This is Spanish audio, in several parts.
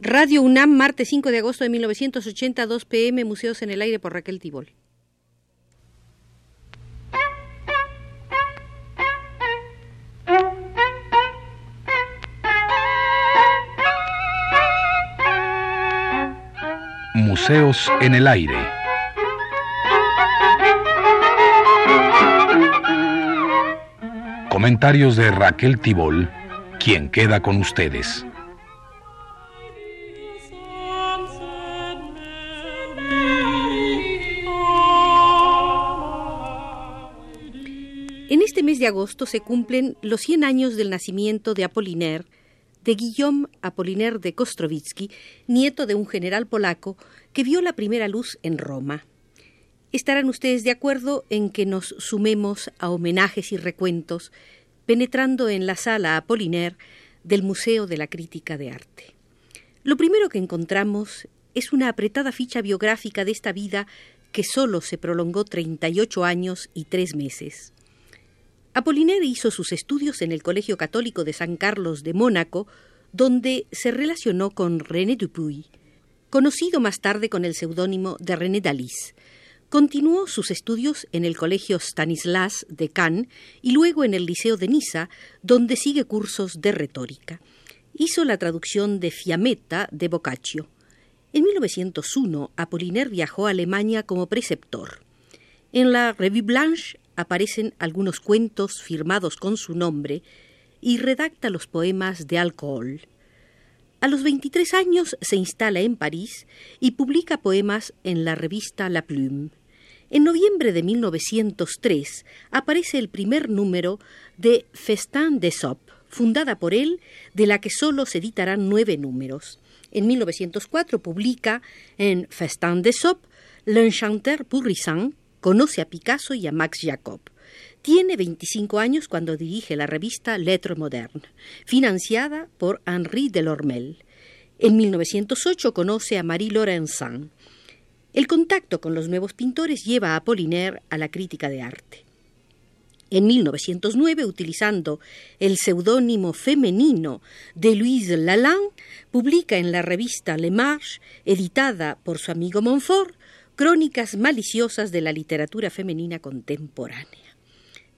Radio UNAM, martes 5 de agosto de 1980, 2 pm, Museos en el Aire por Raquel Tibol. Museos en el Aire. Comentarios de Raquel Tibol, quien queda con ustedes. Agosto se cumplen los 100 años del nacimiento de Apollinaire, de Guillaume Apollinaire de Kostrovitsky, nieto de un general polaco que vio la primera luz en Roma. Estarán ustedes de acuerdo en que nos sumemos a homenajes y recuentos penetrando en la sala Apollinaire del Museo de la Crítica de Arte. Lo primero que encontramos es una apretada ficha biográfica de esta vida que solo se prolongó 38 años y tres meses. Apollinaire hizo sus estudios en el Colegio Católico de San Carlos de Mónaco, donde se relacionó con René Dupuy, conocido más tarde con el seudónimo de René Dalis. Continuó sus estudios en el Colegio Stanislas de Cannes y luego en el Liceo de Niza, donde sigue cursos de retórica. Hizo la traducción de Fiametta de Boccaccio. En 1901, Apollinaire viajó a Alemania como preceptor. En la Revue Blanche aparecen algunos cuentos firmados con su nombre y redacta los poemas de alcohol. A los 23 años se instala en París y publica poemas en la revista La Plume. En noviembre de 1903 aparece el primer número de Festin d'Aesop, fundada por él, de la que solo se editarán nueve números. En 1904 publica en Festin d'Aesop L'Enchanteur Pourrissant, Conoce a Picasso y a Max Jacob. Tiene 25 años cuando dirige la revista Lettre Moderne, financiada por Henri Delormel. En 1908 conoce a Marie Laurencin. El contacto con los nuevos pintores lleva a Apollinaire a la crítica de arte. En 1909, utilizando el seudónimo femenino de Louise Lalande, publica en la revista Le Marche, editada por su amigo Montfort, Crónicas maliciosas de la literatura femenina contemporánea.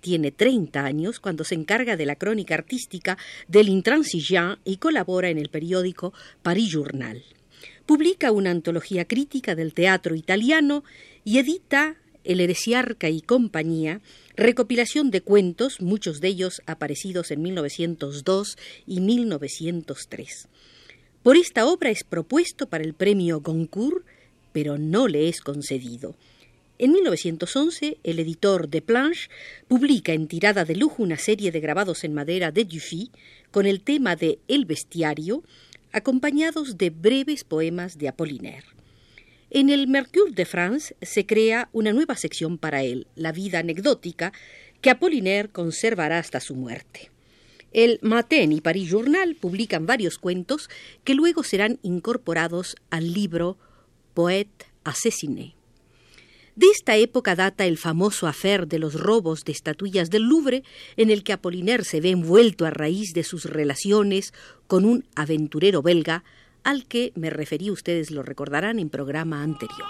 Tiene 30 años cuando se encarga de la crónica artística del Intransigeant y colabora en el periódico Paris Journal. Publica una antología crítica del teatro italiano y edita El Heresiarca y compañía, recopilación de cuentos, muchos de ellos aparecidos en 1902 y 1903. Por esta obra es propuesto para el premio Goncourt pero no le es concedido. En 1911, el editor de Planche publica en tirada de lujo una serie de grabados en madera de Dufy con el tema de El bestiario, acompañados de breves poemas de Apollinaire. En el Mercure de France se crea una nueva sección para él, la vida anecdótica, que Apollinaire conservará hasta su muerte. El Matin y Paris Journal publican varios cuentos que luego serán incorporados al libro Poète assassiné. De esta época data el famoso afer de los robos de estatuillas del Louvre, en el que Apollinaire se ve envuelto a raíz de sus relaciones con un aventurero belga, al que me referí, ustedes lo recordarán en programa anterior.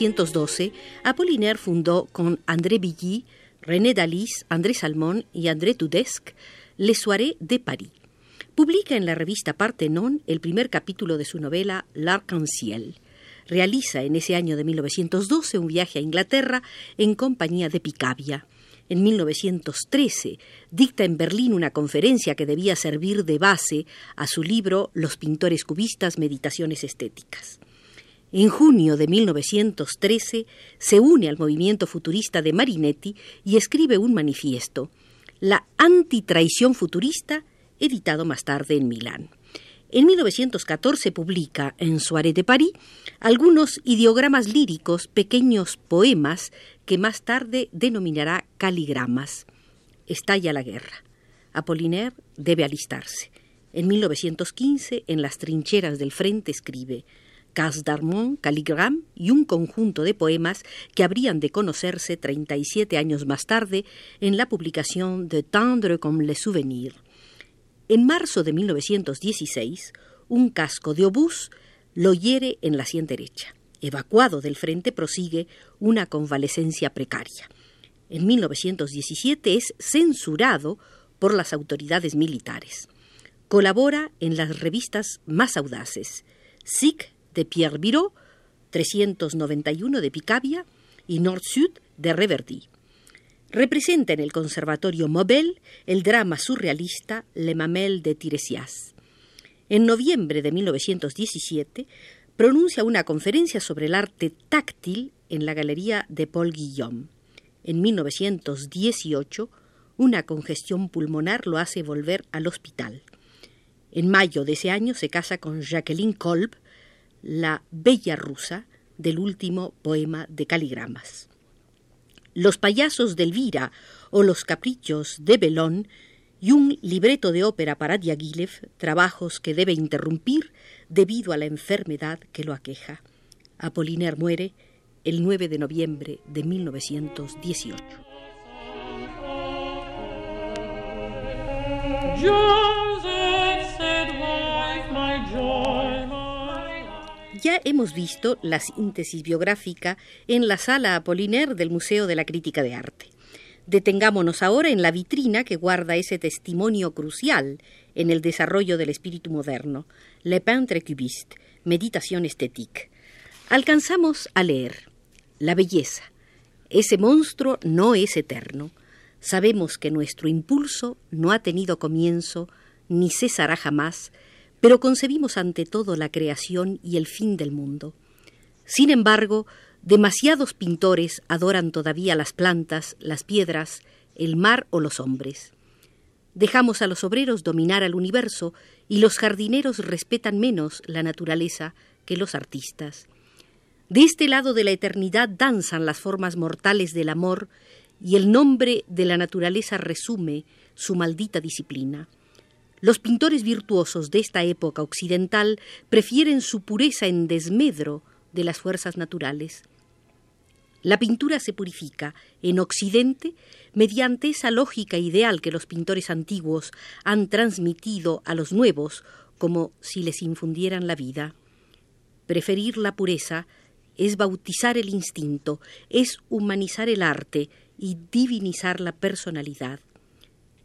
1912, Apollinaire fundó con André Billy, René Dalis, André Salmón y André Tudesque Les Soirées de Paris. Publica en la revista Partenon el primer capítulo de su novela L'Arc-en-Ciel. Realiza en ese año de 1912 un viaje a Inglaterra en compañía de Picabia. En 1913 dicta en Berlín una conferencia que debía servir de base a su libro Los pintores cubistas, Meditaciones Estéticas. En junio de 1913 se une al movimiento futurista de Marinetti y escribe un manifiesto, La antitraición futurista, editado más tarde en Milán. En 1914 publica en Soirée de París algunos ideogramas líricos, pequeños poemas que más tarde denominará caligramas. Estalla la guerra. Apollinaire debe alistarse. En 1915, en las trincheras del frente, escribe Cas d'Armont, Calligram y un conjunto de poemas que habrían de conocerse 37 años más tarde en la publicación de Tendre comme les souvenirs. En marzo de 1916, un casco de obús lo hiere en la sien derecha. Evacuado del frente, prosigue una convalecencia precaria. En 1917 es censurado por las autoridades militares. Colabora en las revistas más audaces, SIC de Pierre Biro, 391 de Picabia y Nord-Sud de Reverdy. Representa en el Conservatorio Mobel el drama surrealista Le Mamel de Tiresias. En noviembre de 1917 pronuncia una conferencia sobre el arte táctil en la Galería de Paul Guillaume. En 1918, una congestión pulmonar lo hace volver al hospital. En mayo de ese año se casa con Jacqueline Kolb, la bella rusa del último poema de caligramas. Los payasos de Elvira o los caprichos de Belón y un libreto de ópera para Diaghilev, trabajos que debe interrumpir debido a la enfermedad que lo aqueja. Apollinaire muere el 9 de noviembre de 1918. Ya hemos visto la síntesis biográfica en la sala Apollinaire del Museo de la Crítica de Arte. Detengámonos ahora en la vitrina que guarda ese testimonio crucial en el desarrollo del espíritu moderno, Le Peintre Cubiste, Meditación Estétique. Alcanzamos a leer La belleza. Ese monstruo no es eterno. Sabemos que nuestro impulso no ha tenido comienzo ni cesará jamás, pero concebimos ante todo la creación y el fin del mundo. Sin embargo, demasiados pintores adoran todavía las plantas, las piedras, el mar o los hombres. Dejamos a los obreros dominar al universo y los jardineros respetan menos la naturaleza que los artistas. De este lado de la eternidad danzan las formas mortales del amor y el nombre de la naturaleza resume su maldita disciplina. Los pintores virtuosos de esta época occidental prefieren su pureza en desmedro de las fuerzas naturales. La pintura se purifica en Occidente mediante esa lógica ideal que los pintores antiguos han transmitido a los nuevos como si les infundieran la vida. Preferir la pureza es bautizar el instinto, es humanizar el arte y divinizar la personalidad.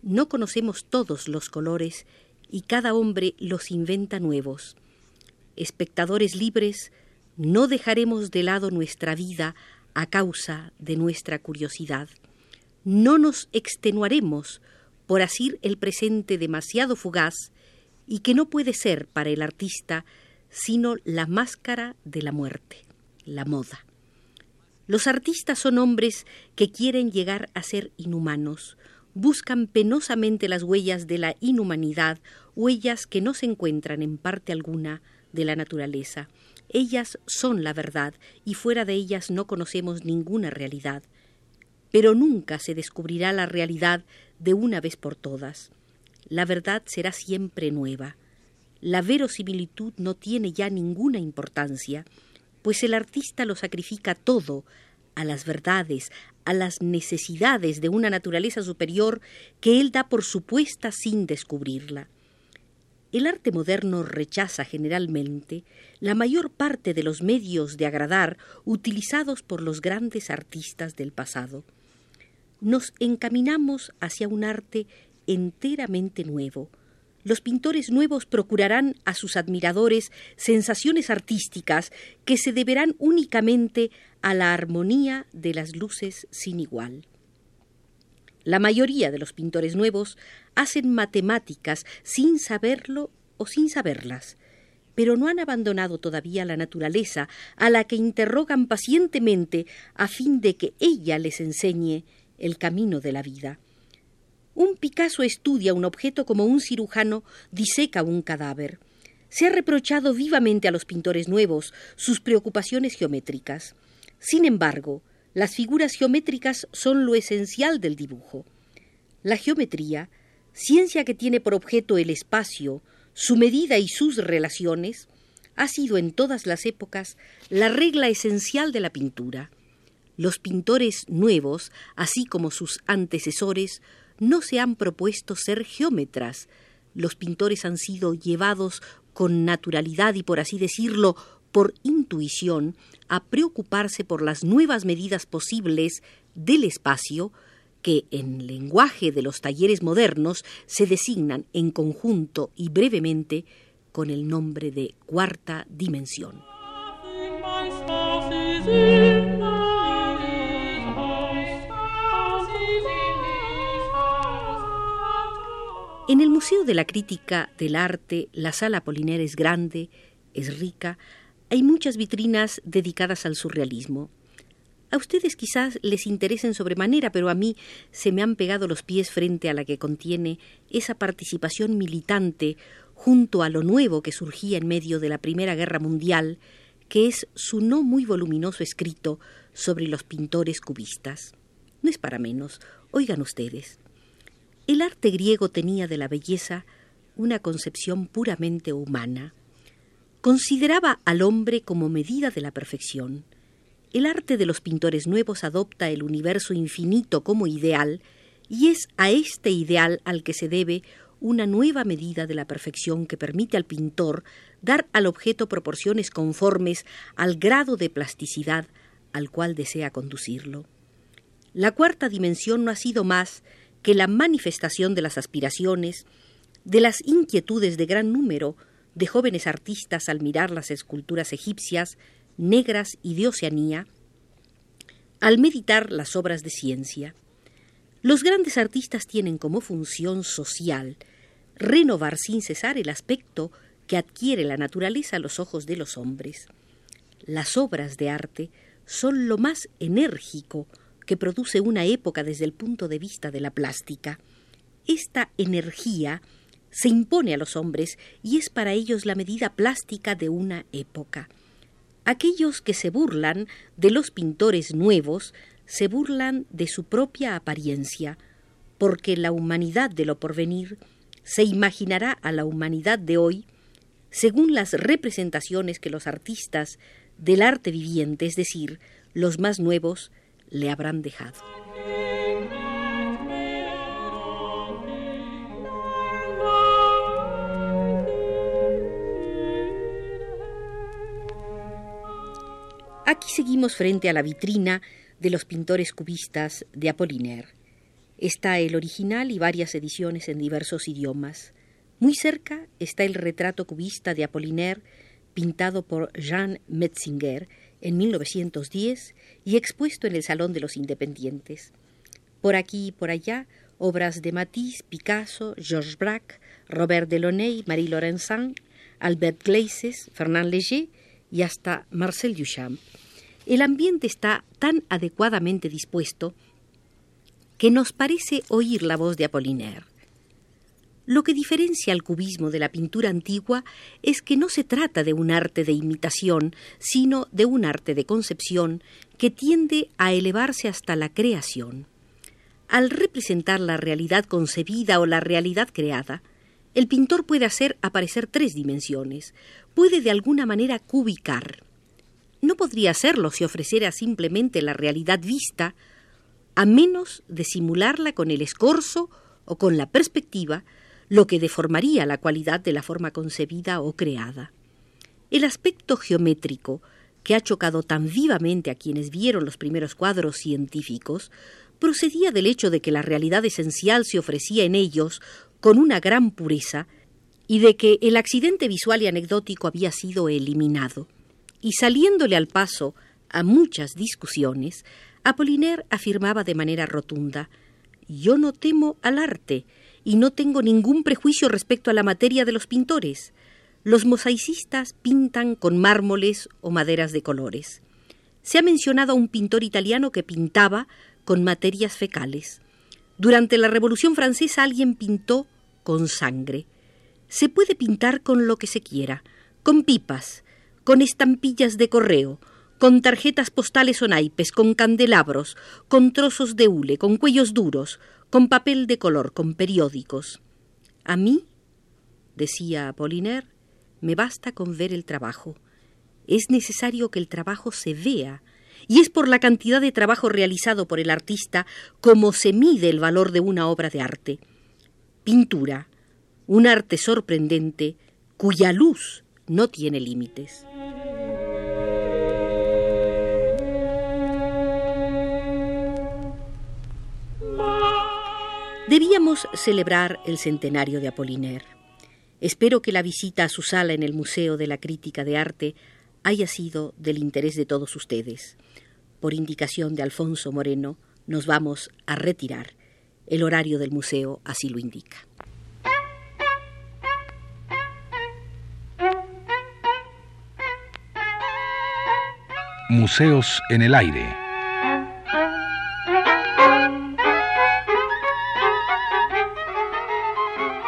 No conocemos todos los colores y cada hombre los inventa nuevos. Espectadores libres, no dejaremos de lado nuestra vida a causa de nuestra curiosidad. No nos extenuaremos por asir el presente demasiado fugaz y que no puede ser para el artista sino la máscara de la muerte, la moda. Los artistas son hombres que quieren llegar a ser inhumanos, buscan penosamente las huellas de la inhumanidad, huellas que no se encuentran en parte alguna de la naturaleza. Ellas son la verdad y fuera de ellas no conocemos ninguna realidad. Pero nunca se descubrirá la realidad de una vez por todas. La verdad será siempre nueva. La verosimilitud no tiene ya ninguna importancia, pues el artista lo sacrifica todo a las verdades, a las necesidades de una naturaleza superior que él da por supuesta sin descubrirla. El arte moderno rechaza generalmente la mayor parte de los medios de agradar utilizados por los grandes artistas del pasado. Nos encaminamos hacia un arte enteramente nuevo, los pintores nuevos procurarán a sus admiradores sensaciones artísticas que se deberán únicamente a la armonía de las luces sin igual. La mayoría de los pintores nuevos hacen matemáticas sin saberlo o sin saberlas, pero no han abandonado todavía la naturaleza, a la que interrogan pacientemente a fin de que ella les enseñe el camino de la vida. Un Picasso estudia un objeto como un cirujano diseca un cadáver. Se ha reprochado vivamente a los pintores nuevos sus preocupaciones geométricas. Sin embargo, las figuras geométricas son lo esencial del dibujo. La geometría, ciencia que tiene por objeto el espacio, su medida y sus relaciones, ha sido en todas las épocas la regla esencial de la pintura. Los pintores nuevos, así como sus antecesores, no se han propuesto ser geómetras. Los pintores han sido llevados con naturalidad y, por así decirlo, por intuición, a preocuparse por las nuevas medidas posibles del espacio que en lenguaje de los talleres modernos se designan en conjunto y brevemente con el nombre de cuarta dimensión. En el Museo de la Crítica del Arte, la sala Poliner es grande, es rica, hay muchas vitrinas dedicadas al surrealismo. A ustedes quizás les interesen sobremanera, pero a mí se me han pegado los pies frente a la que contiene esa participación militante junto a lo nuevo que surgía en medio de la Primera Guerra Mundial, que es su no muy voluminoso escrito sobre los pintores cubistas. No es para menos, oigan ustedes. El arte griego tenía de la belleza una concepción puramente humana. Consideraba al hombre como medida de la perfección. El arte de los pintores nuevos adopta el universo infinito como ideal y es a este ideal al que se debe una nueva medida de la perfección que permite al pintor dar al objeto proporciones conformes al grado de plasticidad al cual desea conducirlo. La cuarta dimensión no ha sido más que la manifestación de las aspiraciones, de las inquietudes de gran número de jóvenes artistas al mirar las esculturas egipcias, negras y de Oceanía, al meditar las obras de ciencia. Los grandes artistas tienen como función social renovar sin cesar el aspecto que adquiere la naturaleza a los ojos de los hombres. Las obras de arte son lo más enérgico, que produce una época desde el punto de vista de la plástica. Esta energía se impone a los hombres y es para ellos la medida plástica de una época. Aquellos que se burlan de los pintores nuevos se burlan de su propia apariencia, porque la humanidad de lo porvenir se imaginará a la humanidad de hoy según las representaciones que los artistas del arte viviente, es decir, los más nuevos, le habrán dejado. Aquí seguimos frente a la vitrina de los pintores cubistas de Apollinaire. Está el original y varias ediciones en diversos idiomas. Muy cerca está el retrato cubista de Apollinaire pintado por Jean Metzinger en 1910 y expuesto en el Salón de los Independientes. Por aquí y por allá, obras de Matisse, Picasso, Georges Braque, Robert Delaunay, Marie Laurencin, Albert Gleises, Fernand Léger y hasta Marcel Duchamp. El ambiente está tan adecuadamente dispuesto que nos parece oír la voz de Apollinaire. Lo que diferencia al cubismo de la pintura antigua es que no se trata de un arte de imitación, sino de un arte de concepción que tiende a elevarse hasta la creación. Al representar la realidad concebida o la realidad creada, el pintor puede hacer aparecer tres dimensiones, puede de alguna manera cubicar. No podría hacerlo si ofreciera simplemente la realidad vista, a menos de simularla con el escorzo o con la perspectiva lo que deformaría la cualidad de la forma concebida o creada. El aspecto geométrico, que ha chocado tan vivamente a quienes vieron los primeros cuadros científicos, procedía del hecho de que la realidad esencial se ofrecía en ellos con una gran pureza y de que el accidente visual y anecdótico había sido eliminado. Y saliéndole al paso a muchas discusiones, Apollinaire afirmaba de manera rotunda Yo no temo al arte, y no tengo ningún prejuicio respecto a la materia de los pintores. Los mosaicistas pintan con mármoles o maderas de colores. Se ha mencionado a un pintor italiano que pintaba con materias fecales. Durante la Revolución Francesa alguien pintó con sangre. Se puede pintar con lo que se quiera, con pipas, con estampillas de correo, con tarjetas postales o naipes, con candelabros, con trozos de hule, con cuellos duros, con papel de color, con periódicos. A mí, decía Apollinaire, me basta con ver el trabajo. Es necesario que el trabajo se vea, y es por la cantidad de trabajo realizado por el artista como se mide el valor de una obra de arte. Pintura, un arte sorprendente cuya luz no tiene límites. Debíamos celebrar el centenario de Apollinaire. Espero que la visita a su sala en el Museo de la Crítica de Arte haya sido del interés de todos ustedes. Por indicación de Alfonso Moreno, nos vamos a retirar. El horario del museo así lo indica. Museos en el aire.